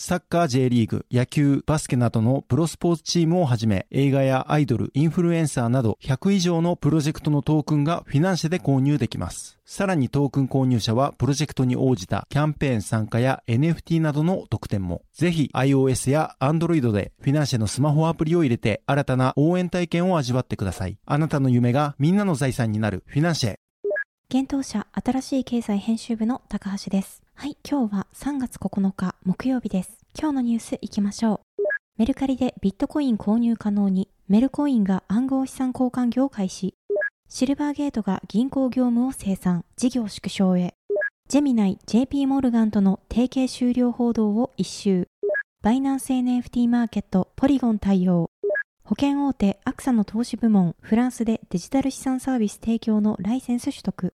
サッカー J リーグ、野球、バスケなどのプロスポーツチームをはじめ、映画やアイドル、インフルエンサーなど100以上のプロジェクトのトークンがフィナンシェで購入できます。さらにトークン購入者はプロジェクトに応じたキャンペーン参加や NFT などの特典も。ぜひ iOS や Android でフィナンシェのスマホアプリを入れて新たな応援体験を味わってください。あなたの夢がみんなの財産になるフィナンシェ。現当社新しい経済編集部の高橋です。はい、今日は3月9日木曜日です。今日のニュースいきましょう。メルカリでビットコイン購入可能に、メルコインが暗号資産交換業開始。シルバーゲートが銀行業務を生産、事業縮小へ。ジェミナイ、JP モルガンとの提携終了報道を一周。バイナンス NFT マーケット、ポリゴン対応。保険大手アクサの投資部門、フランスでデジタル資産サービス提供のライセンス取得。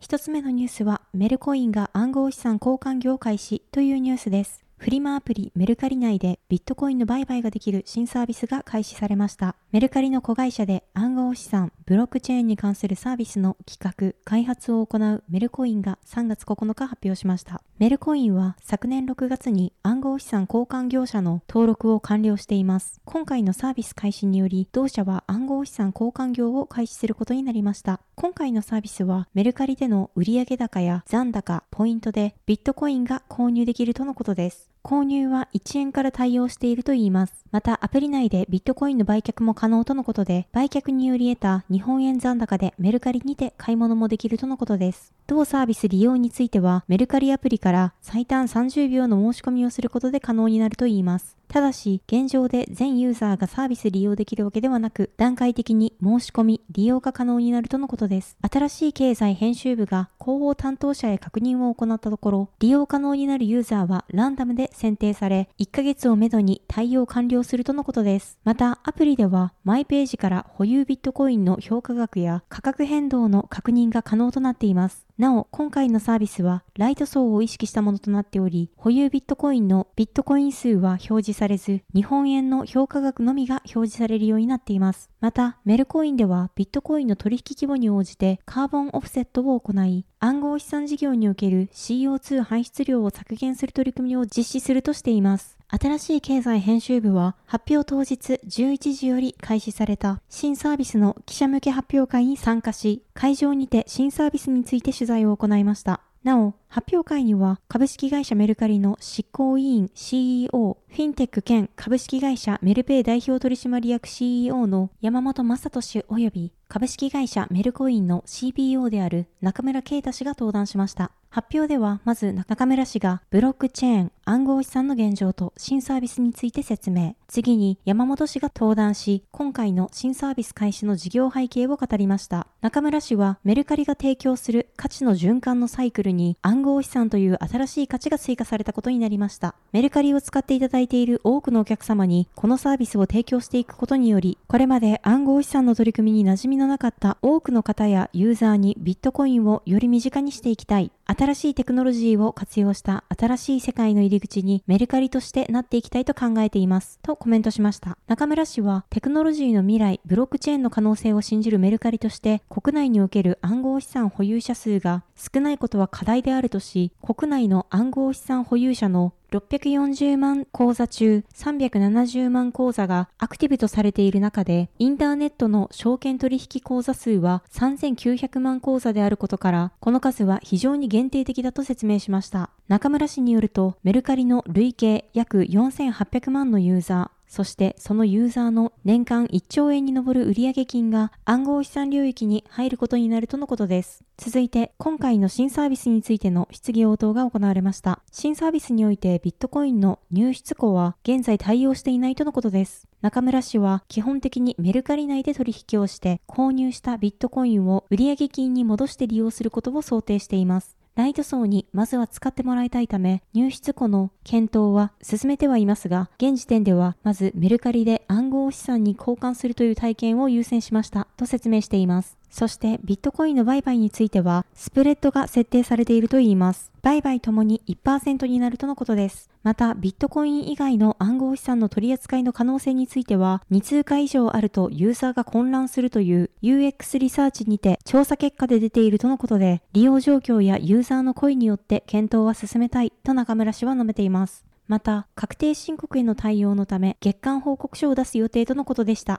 一つ目のニュースは、メルコインが暗号資産交換業開始というニュースです。フリマアプリメルカリ内でビットコインの売買ができる新サービスが開始されました。メルカリの子会社で暗号資産、ブロックチェーンに関するサービスの企画、開発を行うメルコインが3月9日発表しました。メルコインは昨年6月に暗号資産交換業者の登録を完了しています。今回のサービス開始により、同社は暗号資産交換業を開始することになりました。今回のサービスはメルカリでの売上高や残高、ポイントでビットコインが購入できるとのことです。購入は1円から対応しているといいます。また、アプリ内でビットコインの売却も可能とのことで、売却により得た日本円残高でメルカリにて買い物もできるとのことです。同サービス利用については、メルカリアプリから最短30秒の申し込みをすることで可能になるといいます。ただし、現状で全ユーザーがサービス利用できるわけではなく、段階的に申し込み、利用が可能になるとのことです。新しい経済編集部が広報担当者へ確認を行ったところ、利用可能になるユーザーはランダムで選定され、1ヶ月をめどに対応完了するとのことです。また、アプリでは、マイページから保有ビットコインの評価額や価格変動の確認が可能となっています。なお、今回のサービスは、ライト層を意識したものとなっており、保有ビットコインのビットコイン数は表示されず、日本円の評価額のみが表示されるようになっています。また、メルコインではビットコインの取引規模に応じてカーボンオフセットを行い、暗号資産事業における CO2 排出量を削減する取り組みを実施するとしています。新しい経済編集部は発表当日11時より開始された新サービスの記者向け発表会に参加し、会場にて新サービスについて取材を行いました。なお、発表会には株式会社メルカリの執行委員 CEO、フィンテック兼株式会社メルペイ代表取締役 CEO の山本正俊及び株式会社メルコインの CPO である中村啓太氏が登壇しました。発表では、まず中村氏がブロックチェーン、暗号資産の現状と新サービスについて説明。次に山本氏が登壇し、今回の新サービス開始の事業背景を語りました。中村氏はメルカリが提供する価値の循環のサイクルに暗号資産という新しい価値が追加されたことになりました。メルカリを使っていただいている多くのお客様にこのサービスを提供していくことにより、これまで暗号資産の取り組みに馴染みのなかった。多くの方やユーザーにビットコインをより身近にしていきた。い。新しいテクノロジーを活用した。新しい世界の入り口にメルカリとしてなっていきた。いと考えています。とコメントしました。中村氏はテクノロジーの未来、ブロックチェーンの可能性を信じるメルカリとして国内における暗号資産保有者数が少ないことは課題であるとし、国内の暗号資産保有者の640万口座中370万口座がアクティブとされている中で、インターネットの証券取引口座数は3900万口座であることから、この数は非常に限定的だと説明しました。中村氏によると、メルカリの累計約4800万のユーザー、そしてそのユーザーの年間1兆円に上る売上金が暗号資産領域に入ることになるとのことです。続いて、今回の新サービスについての質疑応答が行われました。新サービスにおいてビットコインの入出庫は現在対応していないとのことです。中村氏は基本的にメルカリ内で取引をして購入したビットコインを売上金に戻して利用することを想定しています。ライト層にまずは使ってもらいたいため、入出庫の検討は進めてはいますが、現時点ではまずメルカリで暗号資産に交換するという体験を優先しましたと説明しています。そしてビットコインの売買については、スプレッドが設定されているといいます。売買ともに1%になるとのことです。また、ビットコイン以外の暗号資産の取り扱いの可能性については、2通貨以上あるとユーザーが混乱するという UX リサーチにて調査結果で出ているとのことで、利用状況やユーザーの声によって検討は進めたいと中村氏は述べています。また、確定申告への対応のため、月間報告書を出す予定とのことでした。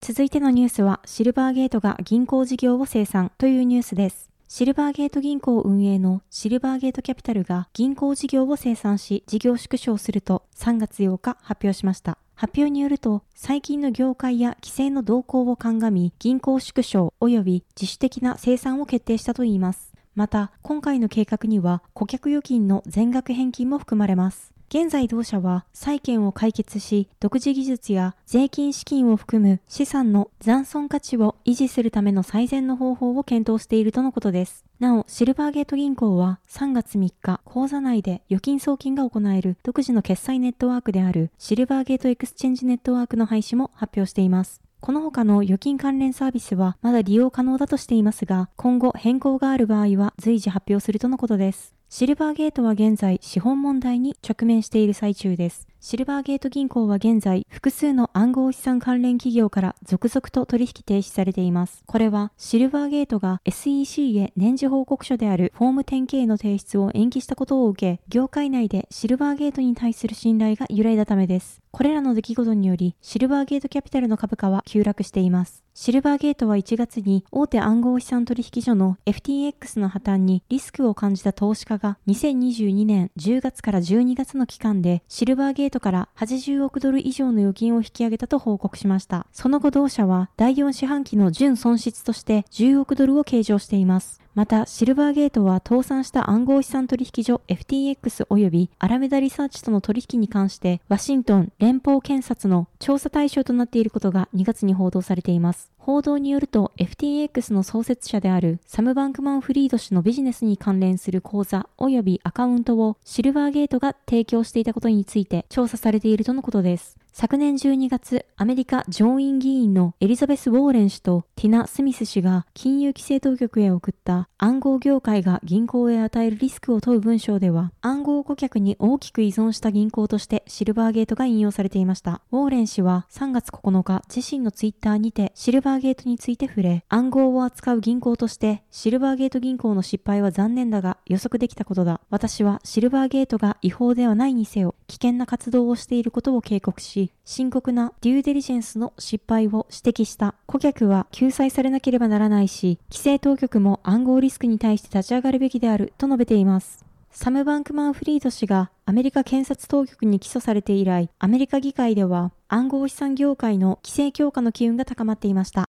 続いてのニュースは、シルバーゲートが銀行事業を生産というニュースです。シルバーゲート銀行運営のシルバーゲートキャピタルが銀行事業を生産し、事業縮小すると3月8日発表しました。発表によると、最近の業界や規制の動向を鑑み、銀行縮小及び自主的な生産を決定したといいます。また、今回の計画には顧客預金の全額返金も含まれます。現在同社は債権を解決し、独自技術や税金資産を含む資産の残存価値を維持するための最善の方法を検討しているとのことです。なお、シルバーゲート銀行は3月3日、口座内で預金送金が行える独自の決済ネットワークであるシルバーゲートエクスチェンジネットワークの廃止も発表しています。この他の預金関連サービスはまだ利用可能だとしていますが、今後変更がある場合は随時発表するとのことです。シルバーゲートは現在資本問題に直面している最中です。シルバーゲート銀行は現在、複数の暗号資産関連企業から続々と取引停止されています。これは、シルバーゲートが SEC へ年次報告書であるフォーム 10K の提出を延期したことを受け、業界内でシルバーゲートに対する信頼が揺らいだためです。これらの出来事により、シルバーゲートキャピタルの株価は急落しています。シルバーゲートは1月に大手暗号資産取引所の FTX の破綻にリスクを感じた投資家が2022年10月から12月の期間でシルバーゲートから80億ドル以上の預金を引き上げたと報告しました。その後同社は第4四半期の純損失として10億ドルを計上しています。また、シルバーゲートは倒産した暗号資産取引所 FTX 及びアラメダリサーチとの取引に関して、ワシントン連邦検察の調査対象となっていることが2月に報道されています。報道によると FTX の創設者であるサム・バンクマン・フリード氏のビジネスに関連する口座及びアカウントをシルバーゲートが提供していたことについて調査されているとのことです。昨年12月、アメリカ上院議員のエリザベス・ウォーレン氏とティナ・スミス氏が金融規制当局へ送った暗号業界が銀行へ与えるリスクを問う文章では、暗号顧客に大きく依存した銀行としてシルバーゲートが引用されていました。ウォーレン氏は3月9日、自身のツイッターにてシルバーゲートについて触れ、暗号を扱う銀行としてシルバーゲート銀行の失敗は残念だが予測できたことだ。私はシルバーゲートが違法ではないにせよ、危険な活動をしていることを警告し、深刻なデューデリジェンスの失敗を指摘した。顧客は救済されなければならないし、規制当局も暗号リスクに対して立ち上がるべきであると述べています。サム・バンクマン・フリード氏がアメリカ検察当局に起訴されて以来、アメリカ議会では暗号資産業界の規制強化の機運が高まっていました。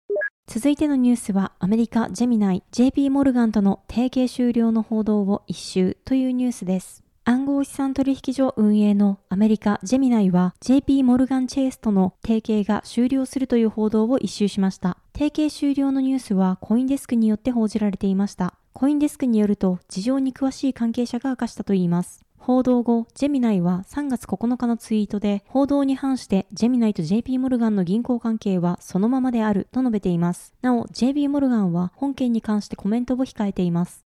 続いてのニュースはアメリカジェミナイ JP モルガンとの提携終了の報道を一周というニュースです。暗号資産取引所運営のアメリカジェミナイは JP モルガンチェイスとの提携が終了するという報道を一周しました。提携終了のニュースはコインデスクによって報じられていました。コインデスクによると事情に詳しい関係者が明かしたといいます。報道後、ジェミナイは3月9日のツイートで、報道に反してジェミナイと JP モルガンの銀行関係はそのままであると述べています。なお、JP モルガンは本件に関してコメントを控えています。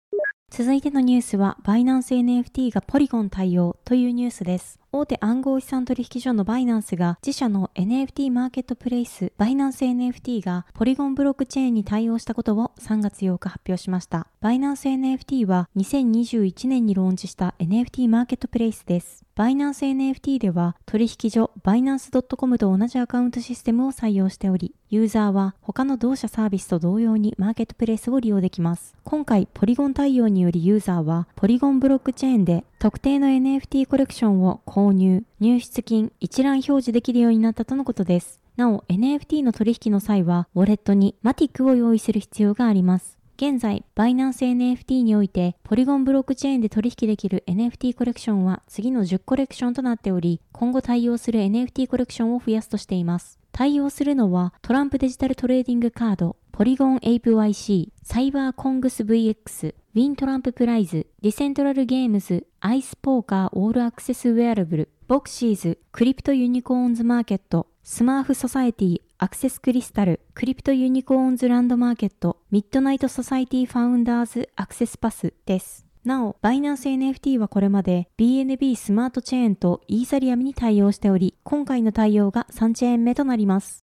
続いてのニュースは、バイナンス NFT がポリゴン対応というニュースです。大手暗号資産取引所のバイナンスが自社の NFT マーケットプレイスバイナンス NFT がポリゴンブロックチェーンに対応したことを3月8日発表しました。バイナンス NFT は2021年にローンチした NFT マーケットプレイスです。バイナンス NFT では取引所バイナンス .com と同じアカウントシステムを採用しており、ユーザーは他の同社サービスと同様にマーケットプレイスを利用できます。今回ポリゴン対応によりユーザーはポリゴンブロックチェーンで特定の NFT コレクションを購購入、入出金一覧表示できるようになったとのことです。なお、NFT の取引の際は、ウォレットにマティックを用意する必要があります。現在、バイナンス NFT において、ポリゴンブロックチェーンで取引できる NFT コレクションは次の10コレクションとなっており、今後対応する NFT コレクションを増やすとしています。対応するのは、トランプデジタルトレーディングカード、ポリゴンエイプ YC、サイバーコングス VX、ウィントランププライズ、ディセントラルゲームズ、アイスポーカーオールアクセスウェアラブル、ボクシーズ、クリプトユニコーンズマーケット、スマーフソサエティ、アクセスクリスタル、クリプトユニコーンズランドマーケット、ミッドナイトソサイティファウンダーズアクセスパスです。なお、バイナンス NFT はこれまで BNB スマートチェーンとイーサリアムに対応しており、今回の対応が3チェーン目となります。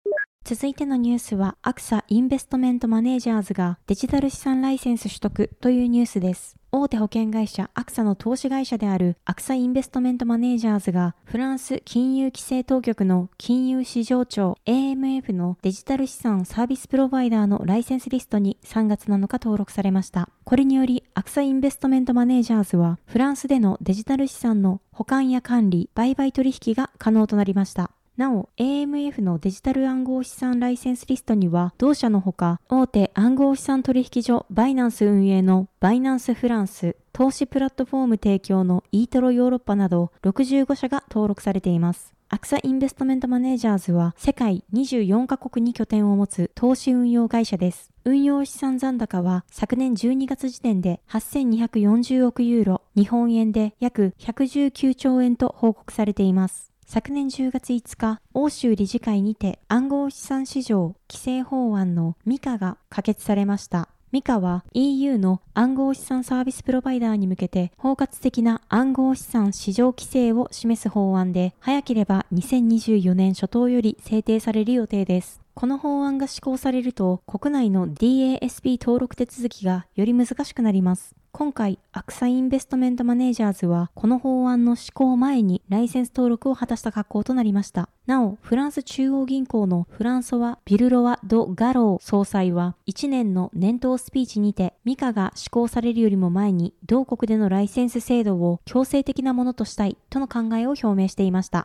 続いてのニュースは、アクサインベストメントマネージャーズがデジタル資産ライセンス取得というニュースです。大手保険会社アクサの投資会社であるアクサインベストメントマネージャーズがフランス金融規制当局の金融市場庁 AMF のデジタル資産サービスプロバイダーのライセンスリストに3月7日登録されました。これによりアクサインベストメントマネージャーズはフランスでのデジタル資産の保管や管理、売買取引が可能となりました。なお、AMF のデジタル暗号資産ライセンスリストには、同社のほか、大手暗号資産取引所バイナンス運営のバイナンスフランス、投資プラットフォーム提供のイートロヨーロッパなど65社が登録されています。アクサインベストメントマネージャーズは世界24カ国に拠点を持つ投資運用会社です。運用資産残高は昨年12月時点で8240億ユーロ、日本円で約119兆円と報告されています。昨年10月5日、欧州理事会にて暗号資産市場規制法案のミカが可決されました。ミカは EU の暗号資産サービスプロバイダーに向けて包括的な暗号資産市場規制を示す法案で、早ければ2024年初頭より制定される予定です。この法案が施行されると、国内の DASP 登録手続きがより難しくなります。今回、アクサインベストメントマネージャーズは、この法案の施行前にライセンス登録を果たした格好となりました。なお、フランス中央銀行のフランソワ・ビルロワ・ド・ガロー総裁は、1年の年頭スピーチにて、ミカが施行されるよりも前に、同国でのライセンス制度を強制的なものとしたいとの考えを表明していました。